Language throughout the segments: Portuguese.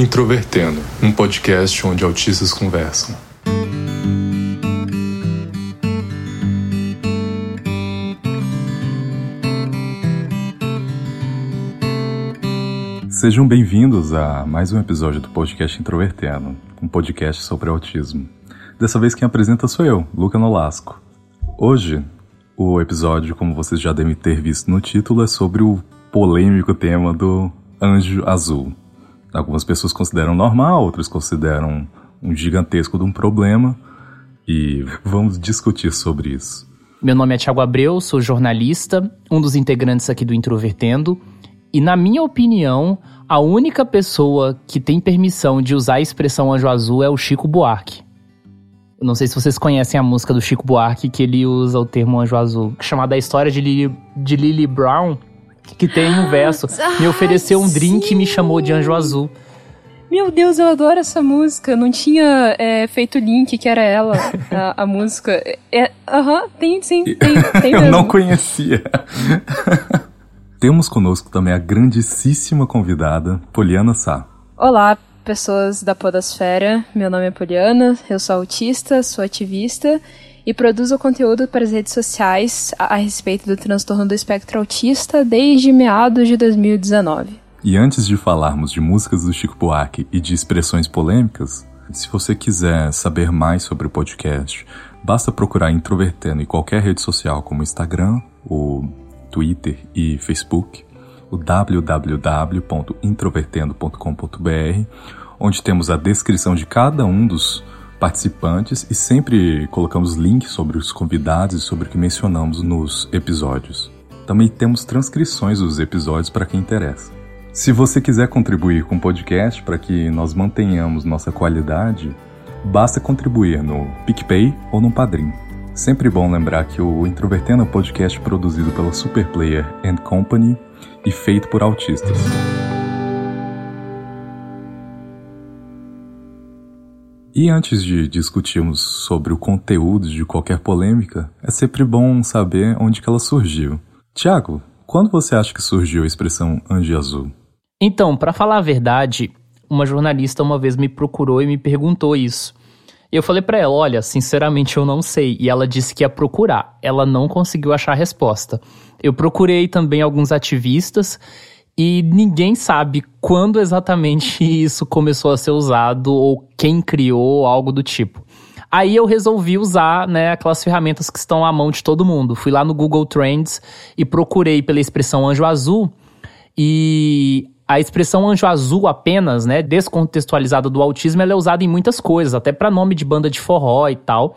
Introvertendo, um podcast onde autistas conversam. Sejam bem-vindos a mais um episódio do podcast Introvertendo, um podcast sobre autismo. Dessa vez quem apresenta sou eu, Luca Nolasco. Hoje, o episódio, como vocês já devem ter visto no título, é sobre o polêmico tema do anjo azul. Algumas pessoas consideram normal, outras consideram um gigantesco de um problema, e vamos discutir sobre isso. Meu nome é Thiago Abreu, sou jornalista, um dos integrantes aqui do Introvertendo, e na minha opinião, a única pessoa que tem permissão de usar a expressão anjo azul é o Chico Buarque. Eu não sei se vocês conhecem a música do Chico Buarque, que ele usa o termo anjo azul, chamada A História de Lily, de Lily Brown, que tem um verso. Me ofereceu um drink e me chamou de anjo azul. Meu Deus, eu adoro essa música. Não tinha é, feito link que era ela, a, a música. É, aham, é, uh -huh, tem sim, tem, tem mesmo. Eu não conhecia. Temos conosco também a grandíssima convidada, Poliana Sá. Olá, pessoas da Podosfera. Meu nome é Poliana, eu sou autista, sou ativista e produzo conteúdo para as redes sociais a, a respeito do transtorno do espectro autista desde meados de 2019. E antes de falarmos de músicas do Chico Buarque e de expressões polêmicas, se você quiser saber mais sobre o podcast, basta procurar Introvertendo em qualquer rede social como Instagram, o Twitter e Facebook, o www.introvertendo.com.br, onde temos a descrição de cada um dos participantes e sempre colocamos links sobre os convidados e sobre o que mencionamos nos episódios. Também temos transcrições dos episódios para quem interessa. Se você quiser contribuir com o podcast para que nós mantenhamos nossa qualidade, basta contribuir no PicPay ou no Padrim. Sempre bom lembrar que o Introvertendo é um podcast produzido pela Superplayer and Company e feito por autistas. E antes de discutirmos sobre o conteúdo de qualquer polêmica, é sempre bom saber onde que ela surgiu. Tiago, quando você acha que surgiu a expressão anjo azul? Então, para falar a verdade, uma jornalista uma vez me procurou e me perguntou isso. E eu falei para ela, olha, sinceramente eu não sei. E ela disse que ia procurar. Ela não conseguiu achar a resposta. Eu procurei também alguns ativistas e ninguém sabe quando exatamente isso começou a ser usado ou quem criou algo do tipo. Aí eu resolvi usar, né, aquelas ferramentas que estão à mão de todo mundo. Fui lá no Google Trends e procurei pela expressão anjo azul e a expressão anjo azul apenas, né, descontextualizada do autismo, ela é usada em muitas coisas, até para nome de banda de forró e tal.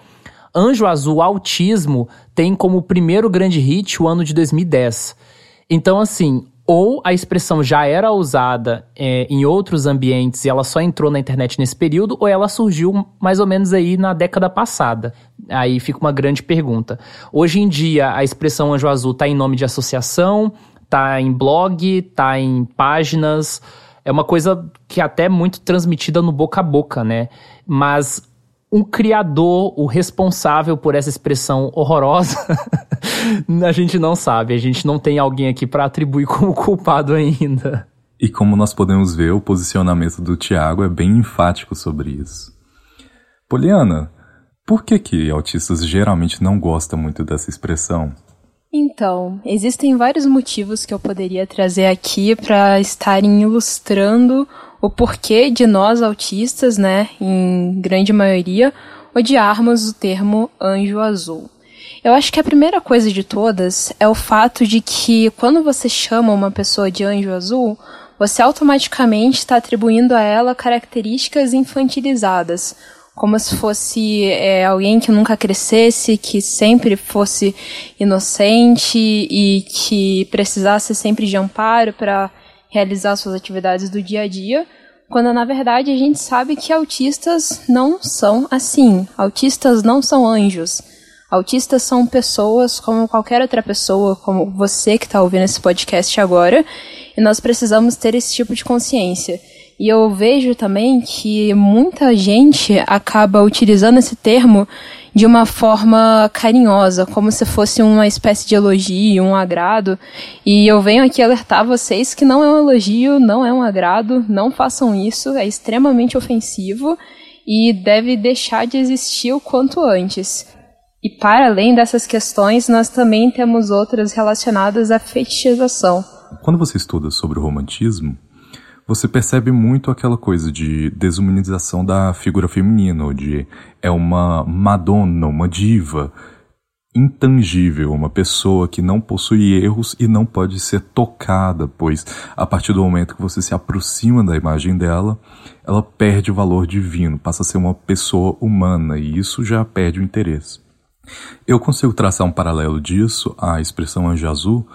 Anjo Azul Autismo tem como primeiro grande hit o ano de 2010. Então, assim, ou a expressão já era usada é, em outros ambientes e ela só entrou na internet nesse período, ou ela surgiu mais ou menos aí na década passada. Aí fica uma grande pergunta. Hoje em dia, a expressão anjo azul está em nome de associação, tá em blog, tá em páginas. É uma coisa que é até muito transmitida no boca a boca, né? Mas um criador, o responsável por essa expressão horrorosa, a gente não sabe. A gente não tem alguém aqui para atribuir como culpado ainda. E como nós podemos ver, o posicionamento do Tiago é bem enfático sobre isso. Poliana, por que que autistas geralmente não gostam muito dessa expressão? Então, existem vários motivos que eu poderia trazer aqui para estarem ilustrando o porquê de nós autistas, né, em grande maioria, odiarmos o termo anjo azul. Eu acho que a primeira coisa de todas é o fato de que quando você chama uma pessoa de anjo azul, você automaticamente está atribuindo a ela características infantilizadas, como se fosse é, alguém que nunca crescesse, que sempre fosse inocente e que precisasse sempre de amparo para realizar suas atividades do dia a dia, quando na verdade a gente sabe que autistas não são assim. Autistas não são anjos. Autistas são pessoas como qualquer outra pessoa, como você que está ouvindo esse podcast agora, e nós precisamos ter esse tipo de consciência. E eu vejo também que muita gente acaba utilizando esse termo de uma forma carinhosa, como se fosse uma espécie de elogio, um agrado. E eu venho aqui alertar vocês que não é um elogio, não é um agrado, não façam isso, é extremamente ofensivo e deve deixar de existir o quanto antes. E para além dessas questões, nós também temos outras relacionadas à fetichização. Quando você estuda sobre o romantismo, você percebe muito aquela coisa de desumanização da figura feminina, de é uma Madonna, uma diva intangível, uma pessoa que não possui erros e não pode ser tocada, pois a partir do momento que você se aproxima da imagem dela, ela perde o valor divino, passa a ser uma pessoa humana e isso já perde o interesse. Eu consigo traçar um paralelo disso à expressão anjo azul,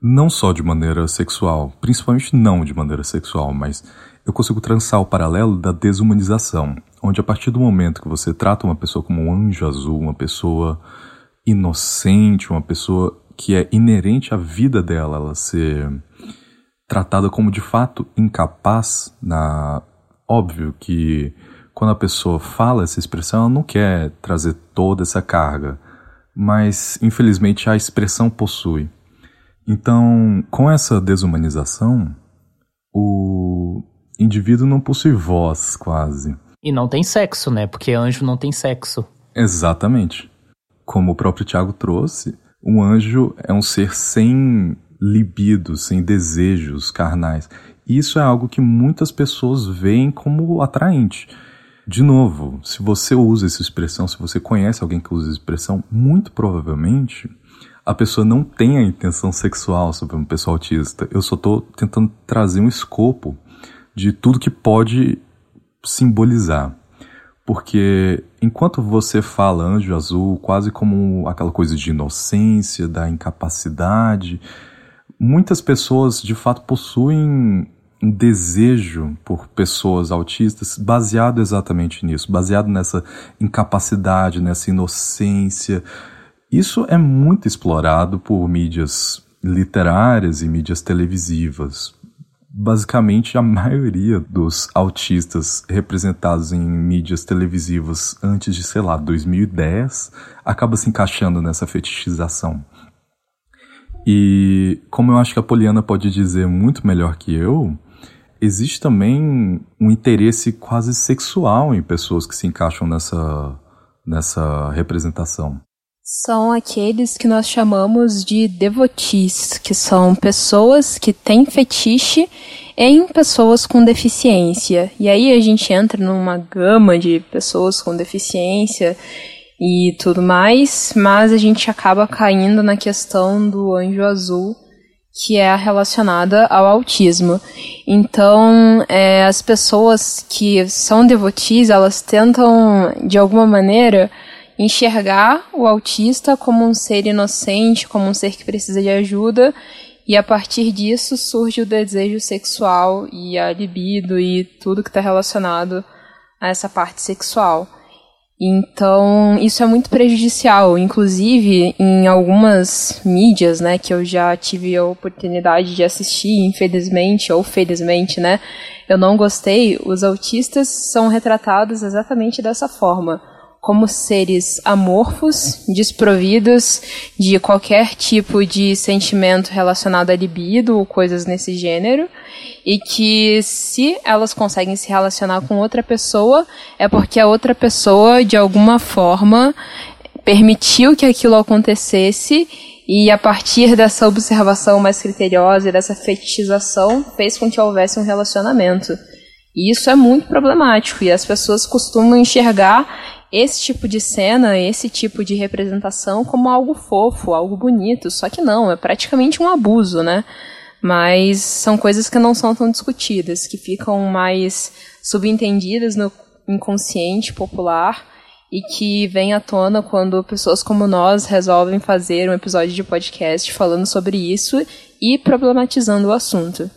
não só de maneira sexual, principalmente não de maneira sexual, mas eu consigo traçar o paralelo da desumanização, onde a partir do momento que você trata uma pessoa como um anjo azul, uma pessoa inocente, uma pessoa que é inerente à vida dela, ela ser tratada como de fato incapaz, na óbvio que quando a pessoa fala essa expressão, ela não quer trazer toda essa carga, mas infelizmente a expressão possui. Então, com essa desumanização, o indivíduo não possui voz, quase. E não tem sexo, né? Porque anjo não tem sexo. Exatamente. Como o próprio Tiago trouxe, um anjo é um ser sem libido, sem desejos carnais. Isso é algo que muitas pessoas veem como atraente. De novo, se você usa essa expressão, se você conhece alguém que usa essa expressão, muito provavelmente a pessoa não tem a intenção sexual sobre uma pessoa autista. Eu só estou tentando trazer um escopo de tudo que pode simbolizar. Porque enquanto você fala anjo azul quase como aquela coisa de inocência, da incapacidade, muitas pessoas de fato possuem um desejo por pessoas autistas baseado exatamente nisso, baseado nessa incapacidade, nessa inocência. Isso é muito explorado por mídias literárias e mídias televisivas. Basicamente, a maioria dos autistas representados em mídias televisivas antes de, sei lá, 2010 acaba se encaixando nessa fetichização. E como eu acho que a Poliana pode dizer muito melhor que eu, existe também um interesse quase sexual em pessoas que se encaixam nessa, nessa representação. São aqueles que nós chamamos de devotis, que são pessoas que têm fetiche em pessoas com deficiência. E aí a gente entra numa gama de pessoas com deficiência e tudo mais, mas a gente acaba caindo na questão do anjo azul que é relacionada ao autismo. Então, é, as pessoas que são devotis, elas tentam, de alguma maneira, enxergar o autista como um ser inocente, como um ser que precisa de ajuda, e a partir disso surge o desejo sexual e a libido e tudo que está relacionado a essa parte sexual. Então, isso é muito prejudicial. Inclusive, em algumas mídias, né, que eu já tive a oportunidade de assistir, infelizmente ou felizmente, né, eu não gostei, os autistas são retratados exatamente dessa forma. Como seres amorfos, desprovidos de qualquer tipo de sentimento relacionado à libido ou coisas nesse gênero, e que se elas conseguem se relacionar com outra pessoa, é porque a outra pessoa, de alguma forma, permitiu que aquilo acontecesse e a partir dessa observação mais criteriosa e dessa fetichização fez com que houvesse um relacionamento. E isso é muito problemático e as pessoas costumam enxergar esse tipo de cena, esse tipo de representação como algo fofo, algo bonito, só que não, é praticamente um abuso, né? mas são coisas que não são tão discutidas, que ficam mais subentendidas no inconsciente popular e que vem à tona quando pessoas como nós resolvem fazer um episódio de podcast falando sobre isso e problematizando o assunto.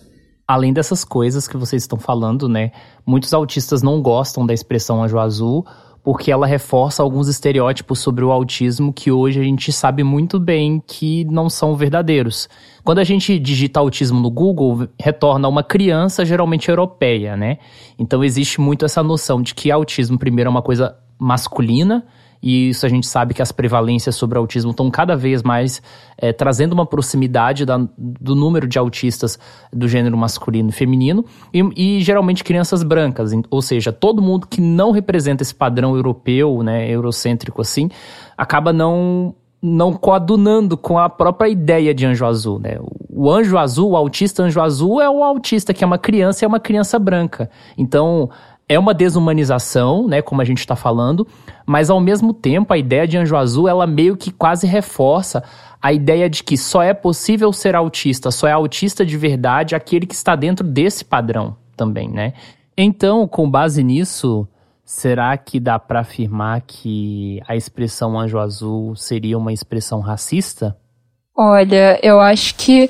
Além dessas coisas que vocês estão falando, né? Muitos autistas não gostam da expressão anjo azul porque ela reforça alguns estereótipos sobre o autismo que hoje a gente sabe muito bem que não são verdadeiros. Quando a gente digita autismo no Google, retorna uma criança geralmente europeia, né? Então existe muito essa noção de que autismo primeiro é uma coisa masculina, e isso a gente sabe que as prevalências sobre autismo estão cada vez mais é, trazendo uma proximidade da, do número de autistas do gênero masculino e feminino, e, e, geralmente crianças brancas, ou seja, todo mundo que não representa esse padrão europeu, né, eurocêntrico assim, acaba não não coadunando com a própria ideia de anjo azul, né? O anjo azul, o autista anjo azul é o autista que é uma criança e é uma criança branca. Então, é uma desumanização, né, como a gente está falando, mas ao mesmo tempo a ideia de Anjo Azul ela meio que quase reforça a ideia de que só é possível ser autista, só é autista de verdade aquele que está dentro desse padrão também, né? Então, com base nisso, será que dá para afirmar que a expressão Anjo Azul seria uma expressão racista? Olha, eu acho que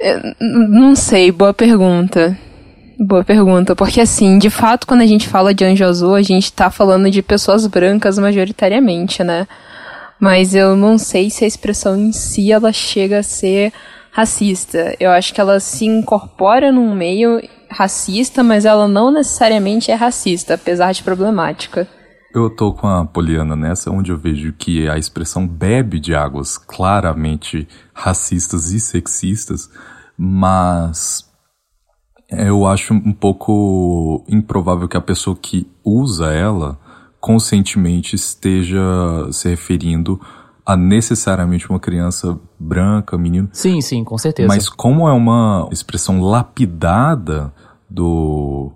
eh, não sei, boa pergunta. Boa pergunta, porque assim, de fato, quando a gente fala de anjo azul, a gente tá falando de pessoas brancas majoritariamente, né? Mas eu não sei se a expressão em si ela chega a ser racista. Eu acho que ela se incorpora num meio racista, mas ela não necessariamente é racista, apesar de problemática. Eu tô com a Poliana nessa, onde eu vejo que a expressão bebe de águas claramente racistas e sexistas, mas eu acho um pouco improvável que a pessoa que usa ela conscientemente esteja se referindo a necessariamente uma criança branca, menino. Sim, sim, com certeza. Mas como é uma expressão lapidada do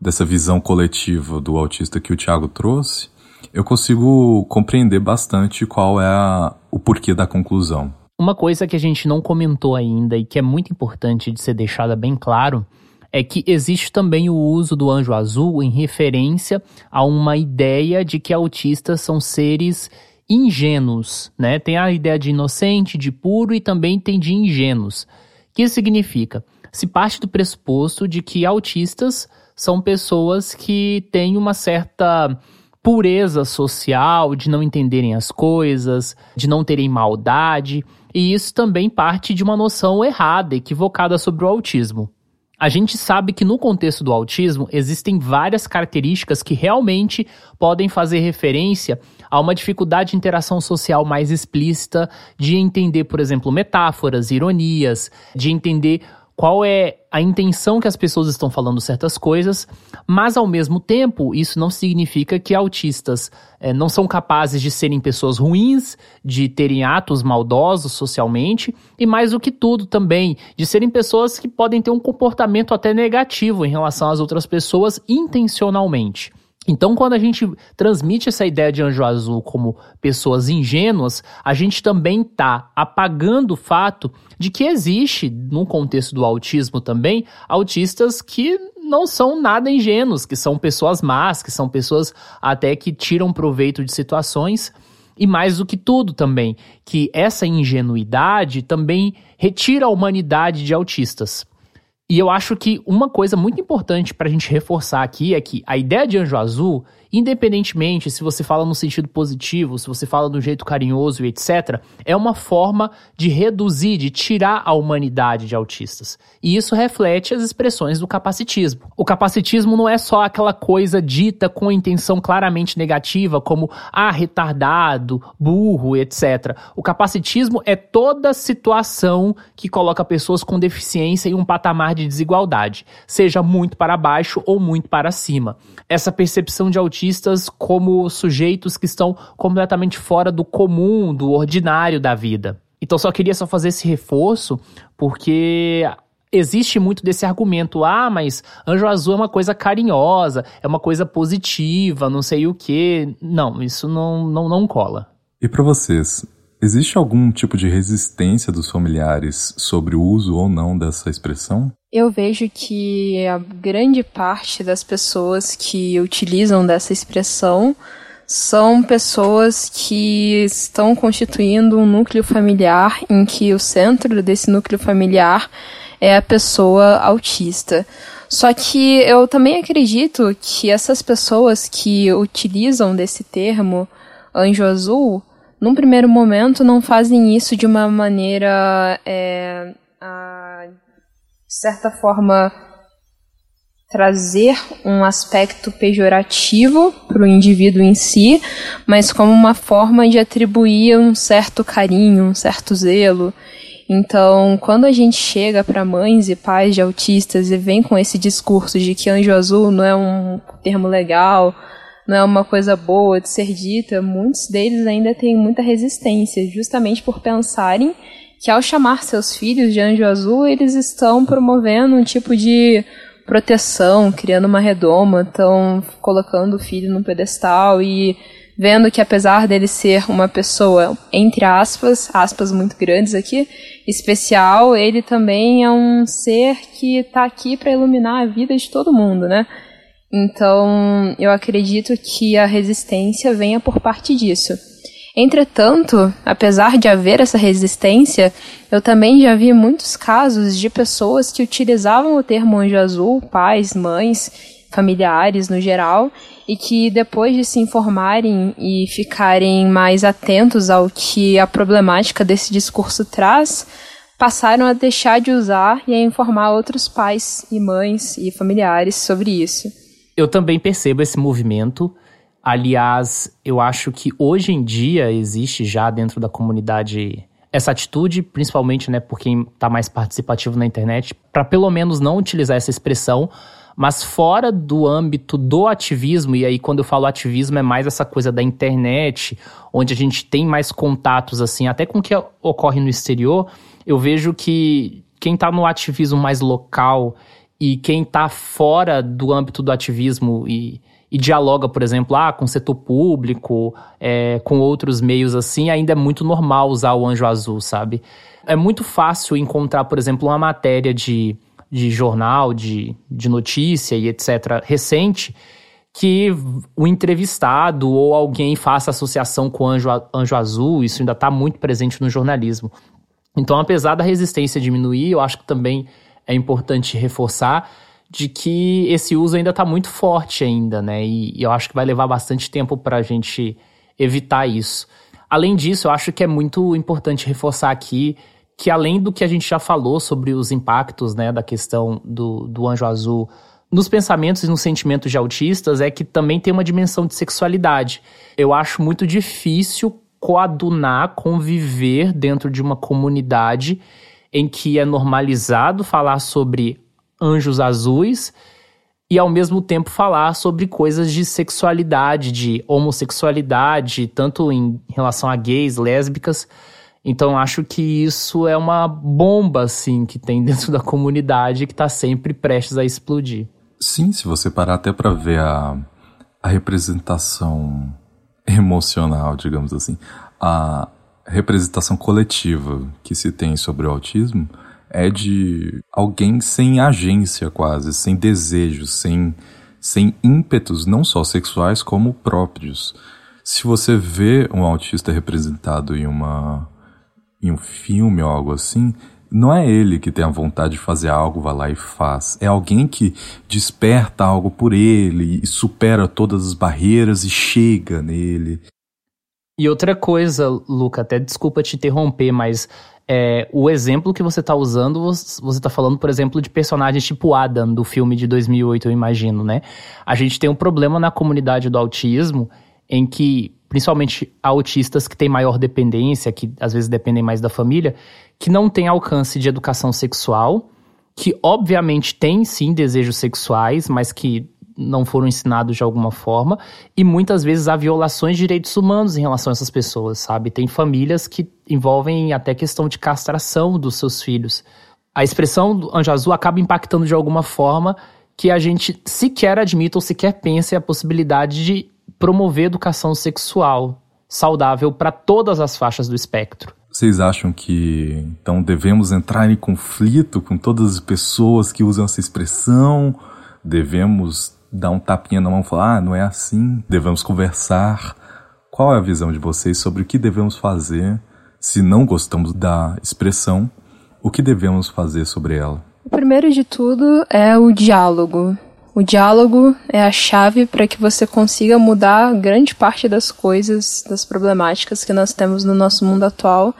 dessa visão coletiva do autista que o Thiago trouxe, eu consigo compreender bastante qual é a, o porquê da conclusão. Uma coisa que a gente não comentou ainda e que é muito importante de ser deixada bem claro é que existe também o uso do anjo azul em referência a uma ideia de que autistas são seres ingênuos, né? Tem a ideia de inocente, de puro e também tem de ingênuos. O que isso significa? Se parte do pressuposto de que autistas são pessoas que têm uma certa pureza social, de não entenderem as coisas, de não terem maldade, e isso também parte de uma noção errada, equivocada sobre o autismo. A gente sabe que no contexto do autismo existem várias características que realmente podem fazer referência a uma dificuldade de interação social mais explícita, de entender, por exemplo, metáforas, ironias, de entender qual é a intenção que as pessoas estão falando certas coisas, mas ao mesmo tempo, isso não significa que autistas é, não são capazes de serem pessoas ruins, de terem atos maldosos socialmente, e mais do que tudo também, de serem pessoas que podem ter um comportamento até negativo em relação às outras pessoas intencionalmente. Então, quando a gente transmite essa ideia de anjo azul como pessoas ingênuas, a gente também está apagando o fato de que existe, no contexto do autismo também, autistas que não são nada ingênuos, que são pessoas más, que são pessoas até que tiram proveito de situações. E mais do que tudo também, que essa ingenuidade também retira a humanidade de autistas. E eu acho que uma coisa muito importante para a gente reforçar aqui é que a ideia de anjo azul Independentemente se você fala no sentido positivo, se você fala do jeito carinhoso e etc., é uma forma de reduzir, de tirar a humanidade de autistas. E isso reflete as expressões do capacitismo. O capacitismo não é só aquela coisa dita com intenção claramente negativa, como ah, retardado, burro, etc. O capacitismo é toda situação que coloca pessoas com deficiência em um patamar de desigualdade, seja muito para baixo ou muito para cima. Essa percepção de autismo artistas como sujeitos que estão completamente fora do comum, do ordinário da vida. Então só queria só fazer esse reforço porque existe muito desse argumento, ah, mas anjo azul é uma coisa carinhosa, é uma coisa positiva, não sei o que. Não, isso não, não, não cola. E para vocês, existe algum tipo de resistência dos familiares sobre o uso ou não dessa expressão? Eu vejo que a grande parte das pessoas que utilizam dessa expressão são pessoas que estão constituindo um núcleo familiar em que o centro desse núcleo familiar é a pessoa autista. Só que eu também acredito que essas pessoas que utilizam desse termo anjo azul, num primeiro momento, não fazem isso de uma maneira, é, a, de certa forma, trazer um aspecto pejorativo para o indivíduo em si, mas como uma forma de atribuir um certo carinho, um certo zelo. Então, quando a gente chega para mães e pais de autistas e vem com esse discurso de que anjo azul não é um termo legal, não é uma coisa boa de ser dita, muitos deles ainda têm muita resistência, justamente por pensarem que ao chamar seus filhos de anjo azul, eles estão promovendo um tipo de proteção, criando uma redoma, estão colocando o filho no pedestal e vendo que apesar dele ser uma pessoa, entre aspas, aspas muito grandes aqui, especial, ele também é um ser que está aqui para iluminar a vida de todo mundo, né? Então, eu acredito que a resistência venha por parte disso. Entretanto, apesar de haver essa resistência, eu também já vi muitos casos de pessoas que utilizavam o termo anjo azul, pais, mães, familiares no geral, e que depois de se informarem e ficarem mais atentos ao que a problemática desse discurso traz, passaram a deixar de usar e a informar outros pais e mães e familiares sobre isso. Eu também percebo esse movimento. Aliás, eu acho que hoje em dia existe já dentro da comunidade essa atitude, principalmente né, por quem está mais participativo na internet, para pelo menos não utilizar essa expressão, mas fora do âmbito do ativismo, e aí quando eu falo ativismo é mais essa coisa da internet, onde a gente tem mais contatos, assim, até com o que ocorre no exterior, eu vejo que quem está no ativismo mais local e quem está fora do âmbito do ativismo e e dialoga, por exemplo, ah, com o setor público, é, com outros meios assim, ainda é muito normal usar o anjo azul, sabe? É muito fácil encontrar, por exemplo, uma matéria de, de jornal, de, de notícia e etc., recente, que o entrevistado ou alguém faça associação com anjo, anjo azul, isso ainda está muito presente no jornalismo. Então, apesar da resistência diminuir, eu acho que também é importante reforçar de que esse uso ainda está muito forte ainda, né? E, e, eu acho que vai levar bastante tempo para a gente evitar isso. Além disso, eu acho que é muito importante reforçar aqui que além do que a gente já falou sobre os impactos, né, da questão do, do anjo azul nos pensamentos e nos sentimentos de autistas, é que também tem uma dimensão de sexualidade. Eu acho muito difícil coadunar, conviver dentro de uma comunidade em que é normalizado falar sobre anjos azuis e ao mesmo tempo falar sobre coisas de sexualidade, de homossexualidade, tanto em relação a gays, lésbicas. Então acho que isso é uma bomba assim que tem dentro da comunidade que está sempre prestes a explodir. Sim, se você parar até para ver a, a representação emocional, digamos assim, a representação coletiva que se tem sobre o autismo, é de alguém sem agência quase, sem desejos, sem, sem ímpetos, não só sexuais como próprios. Se você vê um autista representado em uma em um filme ou algo assim, não é ele que tem a vontade de fazer algo, vai lá e faz. É alguém que desperta algo por ele e supera todas as barreiras e chega nele. E outra coisa, Luca, até desculpa te interromper, mas é, o exemplo que você está usando, você está falando, por exemplo, de personagens tipo Adam, do filme de 2008, eu imagino, né? A gente tem um problema na comunidade do autismo em que, principalmente autistas que têm maior dependência, que às vezes dependem mais da família, que não têm alcance de educação sexual, que obviamente têm sim desejos sexuais, mas que não foram ensinados de alguma forma, e muitas vezes há violações de direitos humanos em relação a essas pessoas, sabe? Tem famílias que envolvem até questão de castração dos seus filhos. A expressão do anjo azul acaba impactando de alguma forma que a gente sequer admita ou sequer pense a possibilidade de promover educação sexual saudável para todas as faixas do espectro. Vocês acham que então devemos entrar em conflito com todas as pessoas que usam essa expressão? Devemos dar um tapinha na mão e falar: ah, não é assim, devemos conversar. Qual é a visão de vocês sobre o que devemos fazer se não gostamos da expressão? O que devemos fazer sobre ela? O primeiro de tudo é o diálogo. O diálogo é a chave para que você consiga mudar grande parte das coisas, das problemáticas que nós temos no nosso mundo atual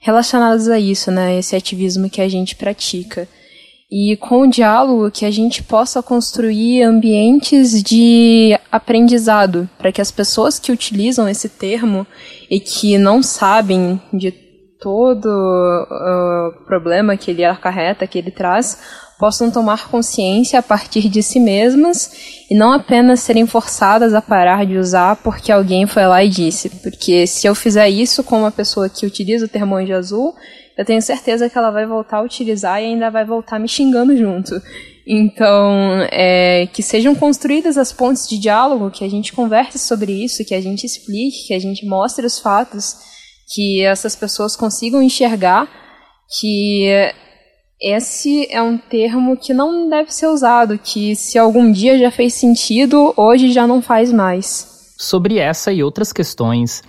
relacionadas a isso, né? Esse ativismo que a gente pratica. E com o diálogo que a gente possa construir ambientes de aprendizado para que as pessoas que utilizam esse termo e que não sabem de todo o uh, problema que ele acarreta, que ele traz, possam tomar consciência a partir de si mesmas e não apenas serem forçadas a parar de usar porque alguém foi lá e disse. Porque se eu fizer isso com uma pessoa que utiliza o termo anjo azul, eu tenho certeza que ela vai voltar a utilizar e ainda vai voltar me xingando junto. Então, é, que sejam construídas as pontes de diálogo, que a gente converse sobre isso, que a gente explique, que a gente mostre os fatos, que essas pessoas consigam enxergar que esse é um termo que não deve ser usado, que se algum dia já fez sentido, hoje já não faz mais. Sobre essa e outras questões,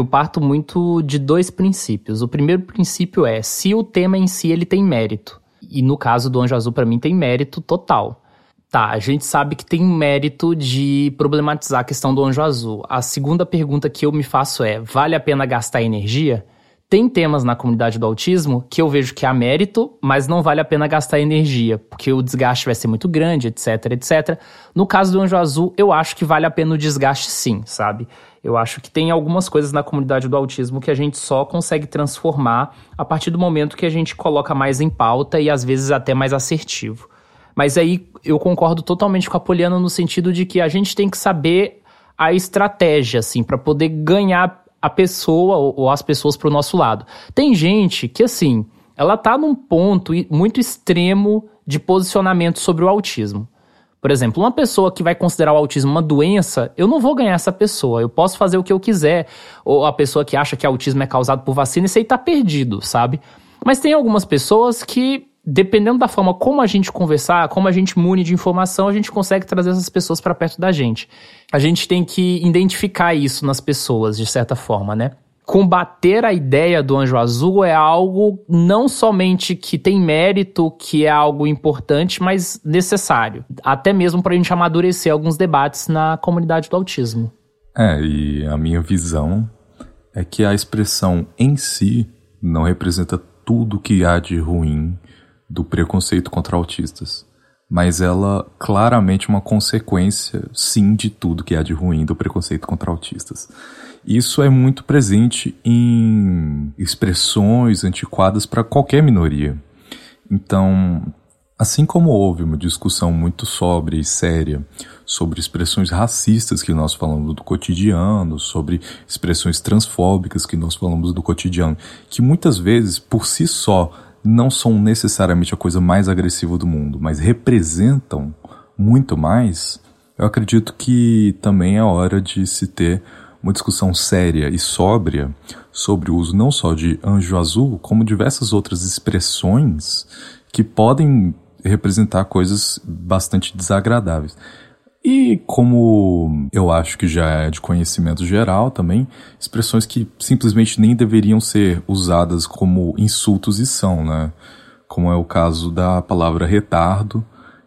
eu parto muito de dois princípios. O primeiro princípio é se o tema em si ele tem mérito. E no caso do Anjo Azul, para mim, tem mérito total. Tá, a gente sabe que tem mérito de problematizar a questão do Anjo Azul. A segunda pergunta que eu me faço é: vale a pena gastar energia? Tem temas na comunidade do autismo que eu vejo que há mérito, mas não vale a pena gastar energia, porque o desgaste vai ser muito grande, etc, etc. No caso do Anjo Azul, eu acho que vale a pena o desgaste sim, sabe? Eu acho que tem algumas coisas na comunidade do autismo que a gente só consegue transformar a partir do momento que a gente coloca mais em pauta e às vezes até mais assertivo. Mas aí eu concordo totalmente com a Poliana no sentido de que a gente tem que saber a estratégia, assim, para poder ganhar a pessoa ou as pessoas para o nosso lado. Tem gente que, assim, ela tá num ponto muito extremo de posicionamento sobre o autismo. Por exemplo, uma pessoa que vai considerar o autismo uma doença, eu não vou ganhar essa pessoa. Eu posso fazer o que eu quiser. Ou a pessoa que acha que autismo é causado por vacina, isso aí tá perdido, sabe? Mas tem algumas pessoas que, dependendo da forma como a gente conversar, como a gente mune de informação, a gente consegue trazer essas pessoas para perto da gente a gente tem que identificar isso nas pessoas, de certa forma, né? Combater a ideia do anjo azul é algo não somente que tem mérito, que é algo importante, mas necessário. Até mesmo para a gente amadurecer alguns debates na comunidade do autismo. É, e a minha visão é que a expressão em si não representa tudo que há de ruim do preconceito contra autistas mas ela claramente uma consequência, sim, de tudo que há de ruim do preconceito contra autistas. Isso é muito presente em expressões antiquadas para qualquer minoria. Então, assim como houve uma discussão muito sóbria e séria sobre expressões racistas que nós falamos do cotidiano, sobre expressões transfóbicas que nós falamos do cotidiano, que muitas vezes por si só não são necessariamente a coisa mais agressiva do mundo, mas representam muito mais, eu acredito que também é hora de se ter uma discussão séria e sóbria sobre o uso não só de anjo azul, como diversas outras expressões que podem representar coisas bastante desagradáveis. E como eu acho que já é de conhecimento geral também, expressões que simplesmente nem deveriam ser usadas como insultos e são, né? Como é o caso da palavra retardo,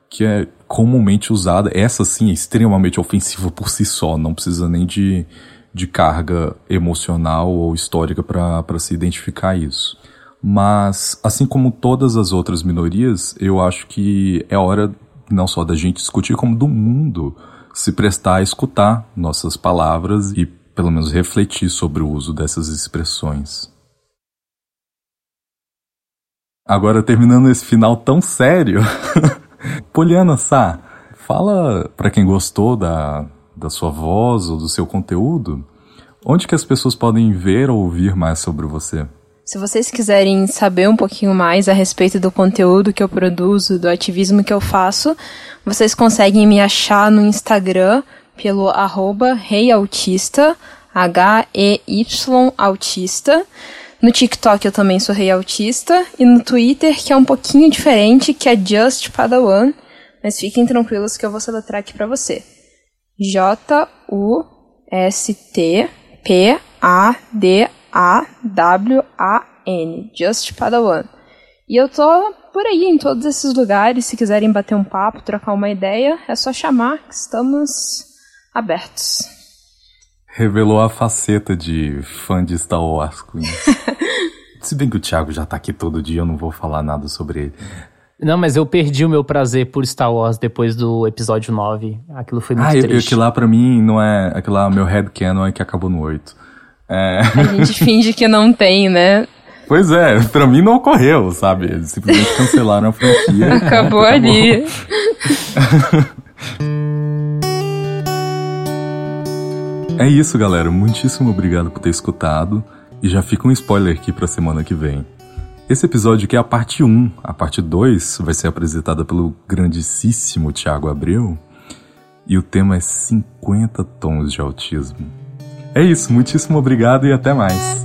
que é comumente usada, essa sim é extremamente ofensiva por si só, não precisa nem de, de carga emocional ou histórica para se identificar isso. Mas, assim como todas as outras minorias, eu acho que é hora não só da gente discutir, como do mundo se prestar a escutar nossas palavras e pelo menos refletir sobre o uso dessas expressões. Agora, terminando esse final tão sério, Poliana Sá, fala para quem gostou da, da sua voz ou do seu conteúdo, onde que as pessoas podem ver ou ouvir mais sobre você? Se vocês quiserem saber um pouquinho mais a respeito do conteúdo que eu produzo, do ativismo que eu faço, vocês conseguem me achar no Instagram pelo arroba reiautista, H-E-Y autista. No TikTok eu também sou rei autista. E no Twitter, que é um pouquinho diferente, que é Just Padawan. Mas fiquem tranquilos que eu vou soletrar aqui pra você. J-U-S-T-P-A-D-A-W-A-N, Just Padawan. E eu tô por aí, em todos esses lugares. Se quiserem bater um papo, trocar uma ideia, é só chamar, que estamos abertos. Revelou a faceta de fã de Star Wars Queen. Se bem que o Thiago já tá aqui todo dia, eu não vou falar nada sobre ele. Não, mas eu perdi o meu prazer por Star Wars depois do episódio 9. Aquilo foi muito ah, triste. aquilo lá pra mim não é. Aquilo lá, meu headcanon é que acabou no 8. É... A gente finge que não tem, né? Pois é, pra mim não ocorreu, sabe? Eles simplesmente cancelaram a franquia. Acabou ali. é isso, galera. Muitíssimo obrigado por ter escutado. E já fica um spoiler aqui pra semana que vem. Esse episódio aqui é a parte 1. A parte 2 vai ser apresentada pelo grandíssimo Tiago Abreu. E o tema é 50 tons de autismo. É isso, muitíssimo obrigado e até mais.